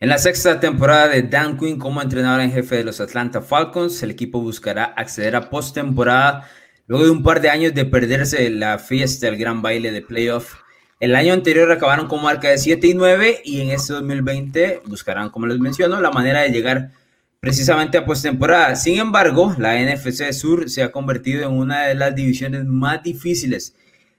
En la sexta temporada de Dan Quinn como entrenador en jefe de los Atlanta Falcons, el equipo buscará acceder a postemporada luego de un par de años de perderse la fiesta, el gran baile de playoff. El año anterior acabaron con marca de 7 y 9 y en este 2020 buscarán, como les menciono, la manera de llegar precisamente a postemporada. Sin embargo, la NFC Sur se ha convertido en una de las divisiones más difíciles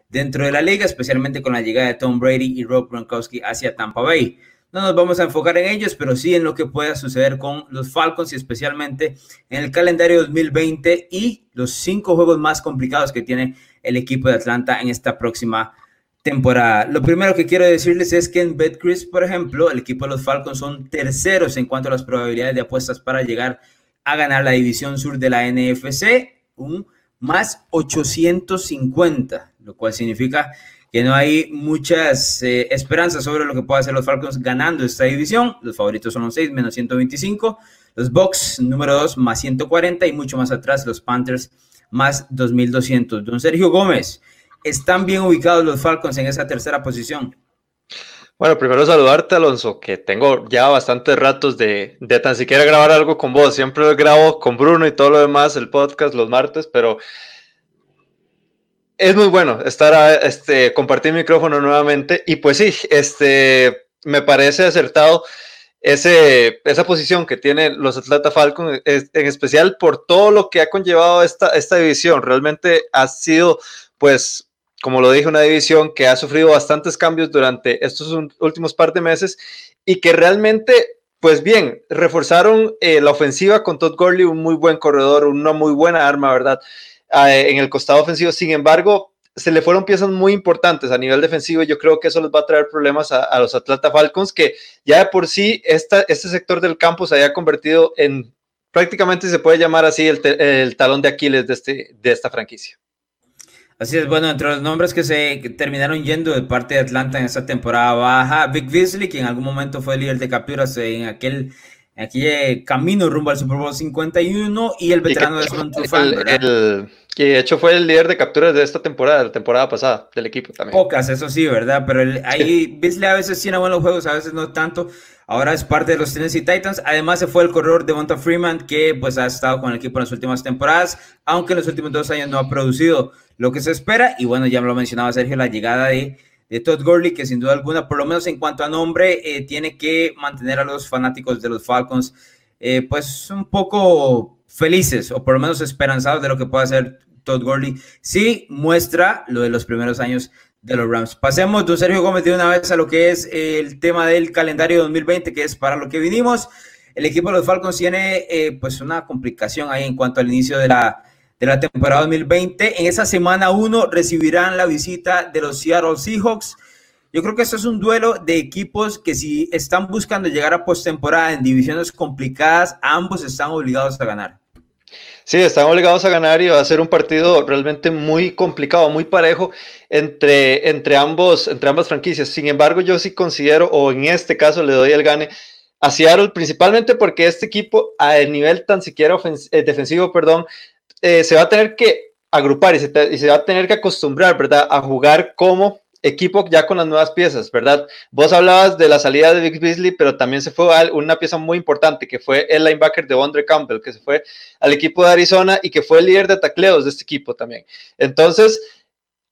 dentro de la liga, especialmente con la llegada de Tom Brady y Rob Gronkowski hacia Tampa Bay. No nos vamos a enfocar en ellos, pero sí en lo que pueda suceder con los Falcons y especialmente en el calendario 2020 y los cinco juegos más complicados que tiene el equipo de Atlanta en esta próxima temporada. Lo primero que quiero decirles es que en BetCris, por ejemplo, el equipo de los Falcons son terceros en cuanto a las probabilidades de apuestas para llegar a ganar la división sur de la NFC, un más 850, lo cual significa que no hay muchas eh, esperanzas sobre lo que pueda hacer los Falcons ganando esta división. Los favoritos son los 6 menos 125, los Bucks número 2 más 140 y mucho más atrás los Panthers más 2200. Don Sergio Gómez, ¿están bien ubicados los Falcons en esa tercera posición? Bueno, primero saludarte, Alonso, que tengo ya bastantes ratos de, de tan siquiera grabar algo con vos. Siempre grabo con Bruno y todo lo demás, el podcast los martes, pero es muy bueno estar este, compartir micrófono nuevamente. Y pues sí, este, me parece acertado ese, esa posición que tienen los Atlanta Falcons, en especial por todo lo que ha conllevado esta, esta división. Realmente ha sido, pues, como lo dije, una división que ha sufrido bastantes cambios durante estos últimos par de meses y que realmente, pues bien, reforzaron eh, la ofensiva con Todd Gurley, un muy buen corredor, una muy buena arma, ¿verdad? en el costado ofensivo. Sin embargo, se le fueron piezas muy importantes a nivel defensivo y yo creo que eso les va a traer problemas a, los Atlanta Falcons, que ya de por sí este sector del campo se haya convertido en prácticamente se puede llamar así el, talón de Aquiles de, este, de esta franquicia. Así es, bueno, entre los nombres que se terminaron yendo de parte de Atlanta en esta temporada baja, Vic Beasley, que en algún momento fue líder de capturas en aquel aquí eh, camino rumbo al Super Bowl 51 y el veterano de Trufant, el, que de hecho fue el líder de capturas de esta temporada, la temporada pasada del equipo también. Pocas, eso sí, ¿verdad? Pero ahí Beasley a veces tiene buenos juegos, a veces no tanto. Ahora es parte de los Tennessee Titans. Además se fue el corredor de Monta Freeman que pues ha estado con el equipo en las últimas temporadas, aunque en los últimos dos años no ha producido lo que se espera. Y bueno, ya me lo mencionaba Sergio, la llegada de de Todd Gurley, que sin duda alguna, por lo menos en cuanto a nombre, eh, tiene que mantener a los fanáticos de los Falcons, eh, pues un poco felices o por lo menos esperanzados de lo que pueda hacer Todd Gurley. Sí muestra lo de los primeros años de los Rams. Pasemos, don Sergio Gómez, de una vez a lo que es el tema del calendario 2020, que es para lo que vinimos. El equipo de los Falcons tiene eh, pues una complicación ahí en cuanto al inicio de la de la temporada 2020. En esa semana 1 recibirán la visita de los Seattle Seahawks. Yo creo que esto es un duelo de equipos que si están buscando llegar a postemporada en divisiones complicadas, ambos están obligados a ganar. Sí, están obligados a ganar y va a ser un partido realmente muy complicado, muy parejo entre, entre, ambos, entre ambas franquicias. Sin embargo, yo sí considero, o en este caso le doy el gane a Seattle, principalmente porque este equipo, a nivel tan siquiera eh, defensivo, perdón, eh, se va a tener que agrupar y se, va a tener que acostumbrar, ¿verdad? A jugar como equipo ya con las nuevas piezas, ¿verdad? Vos hablabas de la salida de Vic Beasley, pero también se fue una pieza muy importante, que fue el linebacker de Andre Campbell, que se fue al equipo de Arizona y que fue el líder de tacleos de este equipo también. Entonces,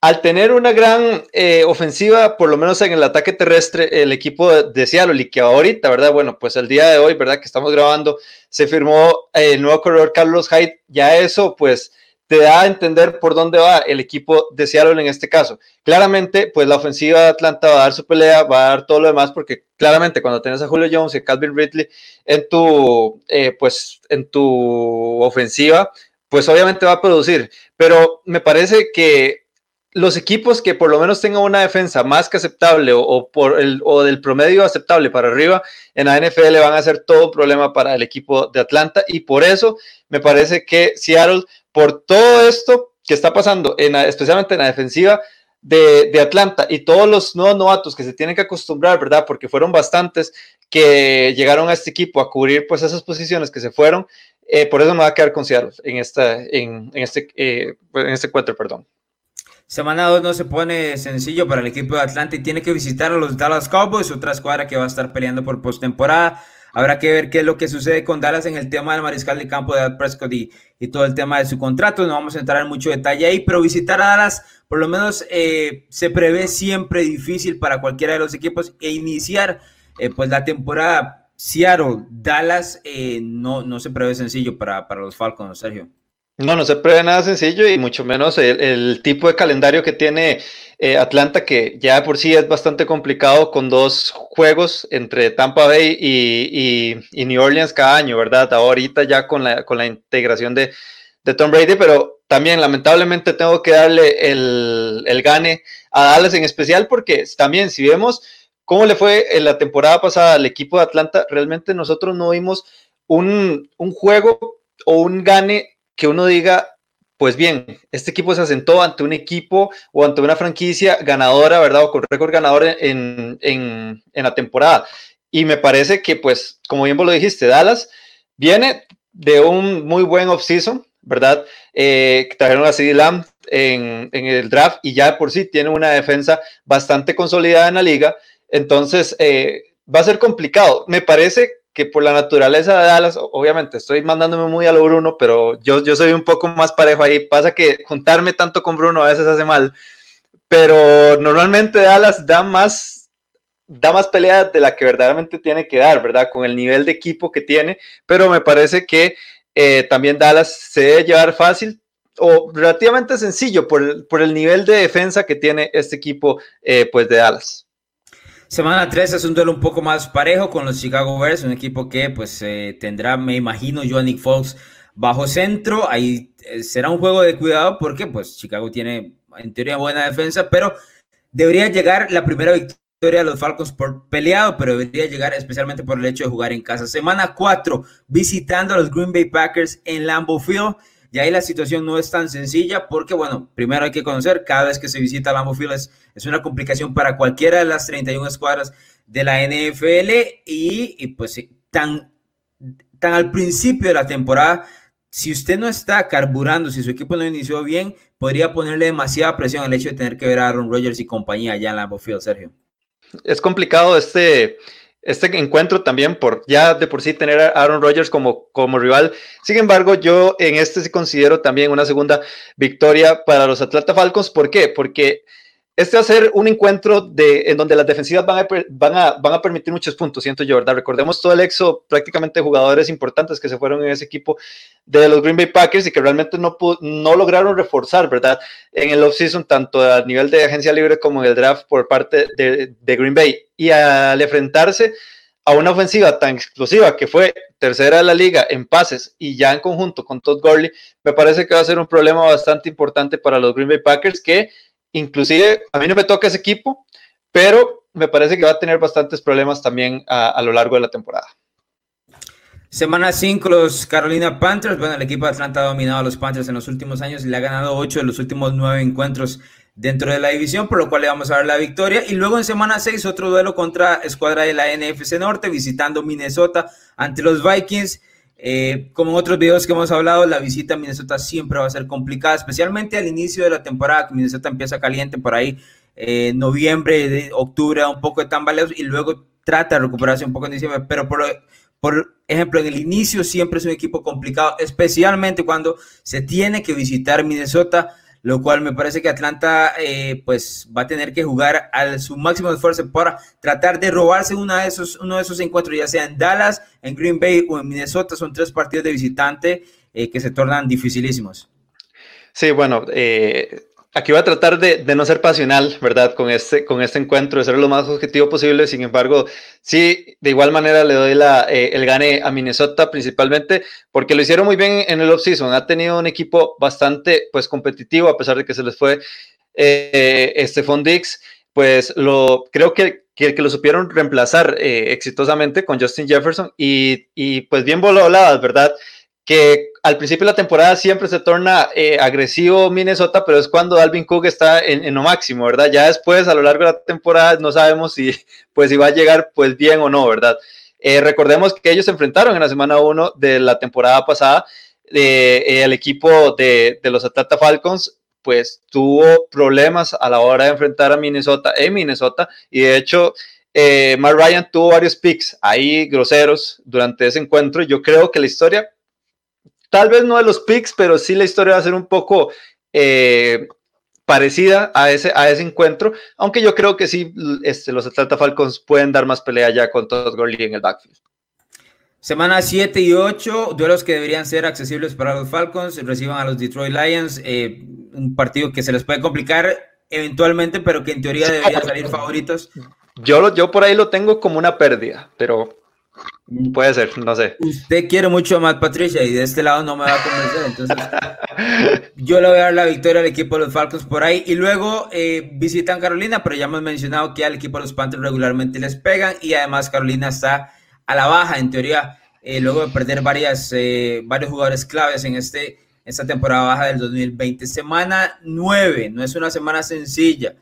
al tener una gran eh, ofensiva, por lo menos en el ataque terrestre, el equipo de, Seattle, y que ahorita, ¿verdad? Bueno, pues el día de hoy, ¿verdad? Que estamos grabando, se firmó eh, el nuevo corredor Carlos Hyde, ya eso, pues, te da a entender por dónde va el equipo de Seattle en este caso. Claramente, pues la ofensiva de Atlanta va a dar su pelea, va a dar todo lo demás, porque claramente cuando tienes a Julio Jones y a Calvin Ridley en tu, eh, pues, en tu ofensiva, pues obviamente va a producir. Pero me parece que los equipos que por lo menos tengan una defensa más que aceptable o, por el, o del promedio aceptable para arriba en la NFL van a ser todo problema para el equipo de Atlanta y por eso me parece que Seattle, por todo esto que está pasando, en especialmente en la defensiva de, Atlanta y todos los nuevos novatos que se tienen que acostumbrar, ¿verdad? Porque fueron bastantes que llegaron a este equipo a cubrir pues esas posiciones que se fueron, eh, por eso me va a quedar con Seattle en, esta, en, este, eh, en este encuentro, perdón. Semana 2 no se pone sencillo para el equipo de Atlanta y tiene que visitar a los Dallas Cowboys, otra escuadra que va a estar peleando por postemporada. Habrá que ver qué es lo que sucede con Dallas en el tema del mariscal de campo de Ed Prescott y, todo el tema de su contrato. No vamos a entrar en mucho detalle ahí, pero visitar a Dallas, por lo menos eh, se prevé siempre difícil para cualquiera de los equipos e iniciar eh, pues la temporada Seattle, Dallas, eh, no, no se prevé sencillo para, para los Falcons, Sergio. No, no se prevé nada sencillo y mucho menos el, tipo de calendario que tiene eh, Atlanta, que ya por sí es bastante complicado con dos juegos entre Tampa Bay y, New Orleans cada año, ¿verdad? Ahorita ya con la, con la integración de, Tom Brady, pero también lamentablemente tengo que darle el, el gane a Dallas en especial porque también si vemos cómo le fue en la temporada pasada al equipo de Atlanta, realmente nosotros no vimos un, un juego o un gane que uno diga, pues bien, este equipo se asentó ante un equipo o ante una franquicia ganadora, ¿verdad? O con récord ganador en, en, la temporada. Y me parece que, pues, como bien vos lo dijiste, Dallas viene de un muy buen offseason, ¿verdad? Eh, trajeron a CD Lamb en, en, el draft y ya por sí tiene una defensa bastante consolidada en la liga. Entonces, eh, va a ser complicado. Me parece que por la naturaleza de Dallas, obviamente estoy mandándome muy a lo Bruno, pero yo, yo soy un poco más parejo ahí. Pasa que juntarme tanto con Bruno a veces hace mal, pero normalmente Dallas da más, da más pelea de la que verdaderamente tiene que dar, ¿verdad? Con el nivel de equipo que tiene, pero me parece que eh, también Dallas se debe llevar fácil o relativamente sencillo por el, por el nivel de defensa que tiene este equipo eh, pues de Dallas. Semana 3 es un duelo un poco más parejo con los Chicago Bears, un equipo que pues eh, tendrá, me imagino, yo Fox bajo centro. Ahí eh, será un juego de cuidado porque pues Chicago tiene en teoría buena defensa, pero debería llegar la primera victoria de los Falcons por peleado, pero debería llegar especialmente por el hecho de jugar en casa. Semana 4 visitando a los Green Bay Packers en Lambeau Field. Y ahí la situación no es tan sencilla porque, bueno, primero hay que conocer, cada vez que se visita Lambeau Field es, una complicación para cualquiera de las 31 escuadras de la NFL y, pues tan, tan al principio de la temporada, si usted no está carburando, si su equipo no inició bien, podría ponerle demasiada presión al hecho de tener que ver a Aaron Rodgers y compañía allá en Lambeau Field, Sergio. Es complicado este este encuentro también por ya de por sí tener a Aaron Rodgers como, como rival. Sin embargo, yo en este sí considero también una segunda victoria para los Atlanta Falcons. ¿Por qué? Porque este va a ser un encuentro de, en donde las defensivas van a, permitir muchos puntos, siento yo, ¿verdad? Recordemos todo el exo prácticamente jugadores importantes que se fueron en ese equipo de los Green Bay Packers y que realmente no, no lograron reforzar, ¿verdad? En el offseason, tanto a nivel de agencia libre como en el draft por parte de, de Green Bay. Y al enfrentarse a una ofensiva tan explosiva que fue tercera de la liga en pases y ya en conjunto con Todd Gurley, me parece que va a ser un problema bastante importante para los Green Bay Packers que Inclusive, a mí no me toca ese equipo, pero me parece que va a tener bastantes problemas también a, lo largo de la temporada. Semana 5, los Carolina Panthers. Bueno, el equipo de Atlanta ha dominado a los Panthers en los últimos años y le ha ganado 8 de los últimos 9 encuentros dentro de la división, por lo cual le vamos a dar la victoria. Y luego en semana 6, otro duelo contra escuadra de la NFC Norte, visitando Minnesota ante los Vikings. Eh, como en otros videos que hemos hablado, la visita a Minnesota siempre va a ser complicada, especialmente al inicio de la temporada, que Minnesota empieza caliente por ahí, eh, noviembre, de octubre, un poco de tambaleos y luego trata de recuperarse un poco en diciembre, pero por, por ejemplo, en el inicio siempre es un equipo complicado, especialmente cuando se tiene que visitar Minnesota lo cual me parece que Atlanta eh, pues va a tener que jugar a su máximo esfuerzo para tratar de robarse una de esos, uno de esos encuentros, ya sea en Dallas, en Green Bay o en Minnesota, son tres partidos de visitante eh, que se tornan dificilísimos. Sí, bueno, eh, aquí voy a tratar de, no ser pasional, ¿verdad? Con este, con este encuentro, de ser lo más objetivo posible. Sin embargo, sí, de igual manera le doy la, eh, el gane a Minnesota principalmente porque lo hicieron muy bien en el offseason. Ha tenido un equipo bastante pues competitivo a pesar de que se les fue eh, Stephon Dix. Pues lo, creo que, que, lo supieron reemplazar eh, exitosamente con Justin Jefferson y, y pues bien voladas, ¿verdad? Que al principio de la temporada siempre se torna eh, agresivo Minnesota, pero es cuando Alvin Cook está en, lo máximo, ¿verdad? Ya después, a lo largo de la temporada, no sabemos si, pues, si va a llegar pues bien o no, ¿verdad? Eh, recordemos que ellos se enfrentaron en la semana 1 de la temporada pasada, eh, el equipo de, de, los Atlanta Falcons, pues tuvo problemas a la hora de enfrentar a Minnesota en Minnesota y de hecho eh, Matt Ryan tuvo varios picks ahí groseros durante ese encuentro. Yo creo que la historia, tal vez no de los picks, pero sí la historia va a ser un poco eh, parecida a ese, a ese encuentro, aunque yo creo que sí, este, los Atlanta Falcons pueden dar más pelea ya con Todd Gurley en el backfield. Semana 7 y 8, duelos que deberían ser accesibles para los Falcons, reciban a los Detroit Lions, eh, un partido que se les puede complicar eventualmente, pero que en teoría deberían salir favoritos. Yo, lo, yo por ahí lo tengo como una pérdida, pero puede ser, no sé. Usted quiere mucho a Matt Patricia y de este lado no me va a convencer, entonces yo le voy a dar la victoria al equipo de los Falcons por ahí y luego eh, visitan Carolina, pero ya hemos mencionado que al equipo de los Panthers regularmente les pegan y además Carolina está a la baja, en teoría, eh, luego de perder varias, eh, varios jugadores claves en este, esta temporada baja del 2020. Semana 9, no es una semana sencilla.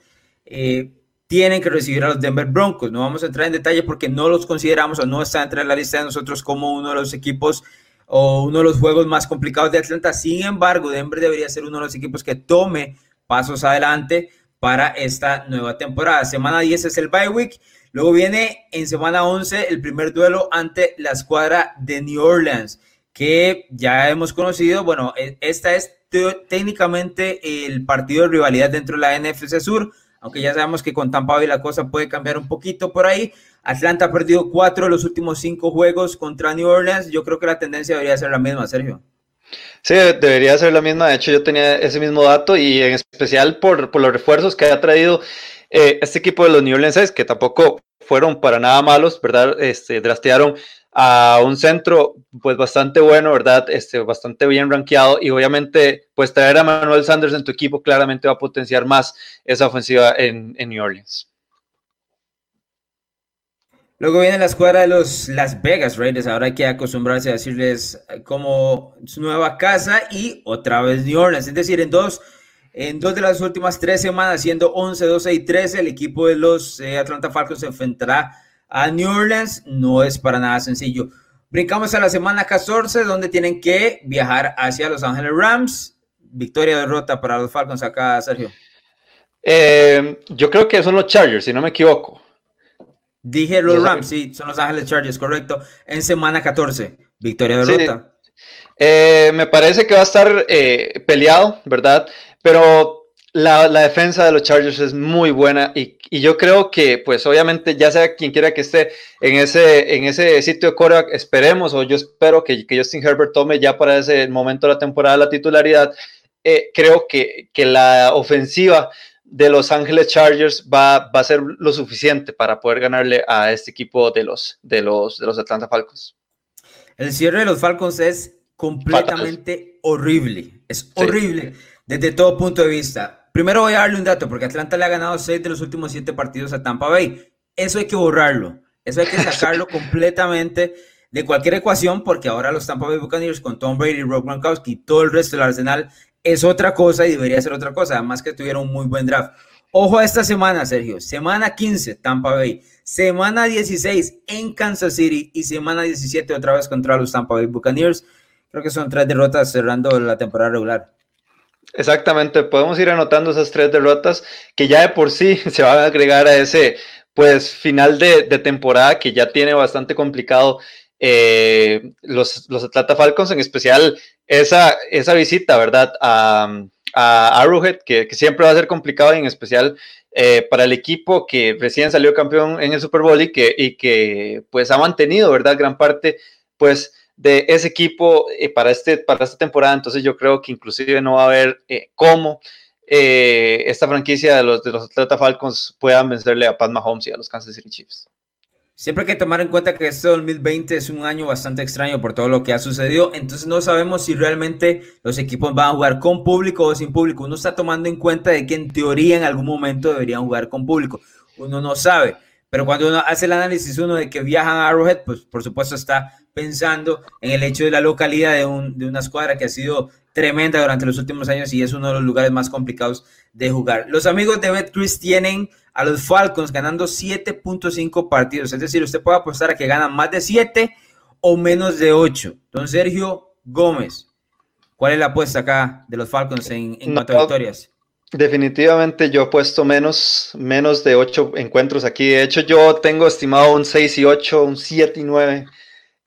Eh, tienen que recibir a los Denver Broncos. No vamos a entrar en detalle porque no los consideramos o no están entre la lista de nosotros como uno de los equipos o uno de los juegos más complicados de Atlanta. Sin embargo, Denver debería ser uno de los equipos que tome pasos adelante para esta nueva temporada. Semana 10 es el bye week Luego viene en semana 11 el primer duelo ante la escuadra de New Orleans, que ya hemos conocido. Bueno, e, esta es técnicamente el partido de rivalidad dentro de la NFC Sur, aunque ya sabemos que con Tampa Bay la cosa puede cambiar un poquito por ahí. Atlanta ha perdido cuatro de los últimos cinco juegos contra New Orleans. Yo creo que la tendencia debería ser la misma, Sergio. Sí, debería ser la misma. De hecho, yo tenía ese mismo dato y en especial por, por los refuerzos que ha traído eh, este equipo de los New Orleans que tampoco fueron para nada malos, ¿verdad? Este, drastearon a un centro pues bastante bueno, ¿verdad? Este, bastante bien rankeado y obviamente pues traer a Manuel Sanders en tu equipo claramente va a potenciar más esa ofensiva en, en New Orleans. Luego viene la escuadra de los Las Vegas Raiders. Ahora hay que acostumbrarse a decirles como su nueva casa y otra vez New Orleans. Es decir, en dos en dos de las últimas tres semanas, siendo 11, 12 y 13, el equipo de los eh, Atlanta Falcons se enfrentará a New Orleans. No es para nada sencillo. Brincamos a la semana 14, donde tienen que viajar hacia Los Ángeles Rams. Victoria derrota para los Falcons acá, Sergio. Eh, yo creo que son los Chargers, si no me equivoco. Dije los Rams, sí, son los Ángeles Chargers, correcto. En semana 14, victoria derrota. Eh, me parece que va a estar peleado, ¿verdad? Pero la, defensa de los Chargers es muy buena y, yo creo que, pues obviamente, ya sea quien quiera que esté en ese, en ese sitio de coreback, esperemos o yo espero que, Justin Herbert tome ya para ese momento de la temporada la titularidad. Eh, creo que, la ofensiva de Los Ángeles Chargers va, a ser lo suficiente para poder ganarle a este equipo de los, de los, de los Atlanta Falcons. El cierre de los Falcons es completamente horrible. Es horrible desde todo punto de vista. Primero voy a darle un dato, porque Atlanta le ha ganado seis de los últimos siete partidos a Tampa Bay. Eso hay que borrarlo. Eso hay que sacarlo completamente de cualquier ecuación, porque ahora los Tampa Bay Buccaneers con Tom Brady, Rob Gronkowski y todo el resto del arsenal es otra cosa y debería ser otra cosa. Además que tuvieron un muy buen draft. Ojo a esta semana, Sergio. Semana 15, Tampa Bay. Semana 16 en Kansas City y semana 17 otra vez contra los Tampa Bay Buccaneers. Creo que son tres derrotas cerrando la temporada regular. Exactamente, podemos ir anotando esas tres derrotas que ya de por sí se van a agregar a ese pues final de, temporada que ya tiene bastante complicado eh, los, los Atlanta Falcons, en especial esa, esa visita, ¿verdad? A, a Arrowhead, que, siempre va a ser complicado y en especial eh, para el equipo que recién salió campeón en el Super Bowl y que, y que pues ha mantenido, ¿verdad? Gran parte, pues de ese equipo eh, para, este, para esta temporada. Entonces yo creo que inclusive no va a haber eh, cómo eh, esta franquicia de los, de los Atlanta Falcons puedan vencerle a Pat Mahomes y a los Kansas City Chiefs. Siempre hay que tomar en cuenta que este 2020 es un año bastante extraño por todo lo que ha sucedido, entonces no sabemos si realmente los equipos van a jugar con público o sin público. Uno está tomando en cuenta de que en teoría en algún momento deberían jugar con público. Uno no sabe, pero cuando uno hace el análisis uno de que viajan a Arrowhead, pues por supuesto está pensando en el hecho de la localidad de, una escuadra que ha sido tremenda durante los últimos años y es uno de los lugares más complicados de jugar. Los amigos de BetCris tienen a los Falcons ganando 7.5 partidos, es decir, usted puede apostar a que ganan más de 7 o menos de 8. Don Sergio Gómez, ¿cuál es la apuesta acá de los Falcons en, cuanto a victorias? Definitivamente yo he puesto menos, menos de 8 encuentros aquí. De hecho, yo tengo estimado un 6 y 8, un 7 y 9.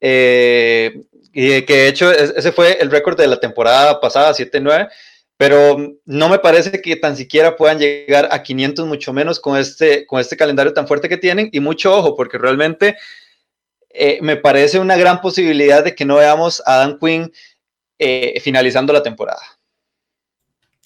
Eh, y que de hecho ese fue el récord de la temporada pasada, 7 y 9. Pero no me parece que tan siquiera puedan llegar a 500, mucho menos con este, con este calendario tan fuerte que tienen. Y mucho ojo, porque realmente eh, me parece una gran posibilidad de que no veamos a Dan Quinn eh, finalizando la temporada.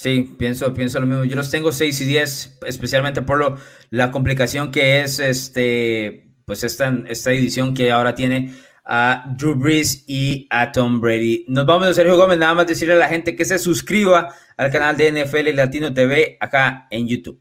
Sí, pienso, pienso lo mismo. Yo los tengo 6 y 10, especialmente por lo, la complicación que es este, pues esta, esta edición que ahora tiene a Drew Brees y a Tom Brady. Nos vamos a Sergio Gómez, nada más decirle a la gente que se suscriba al canal de NFL Latino TV acá en YouTube.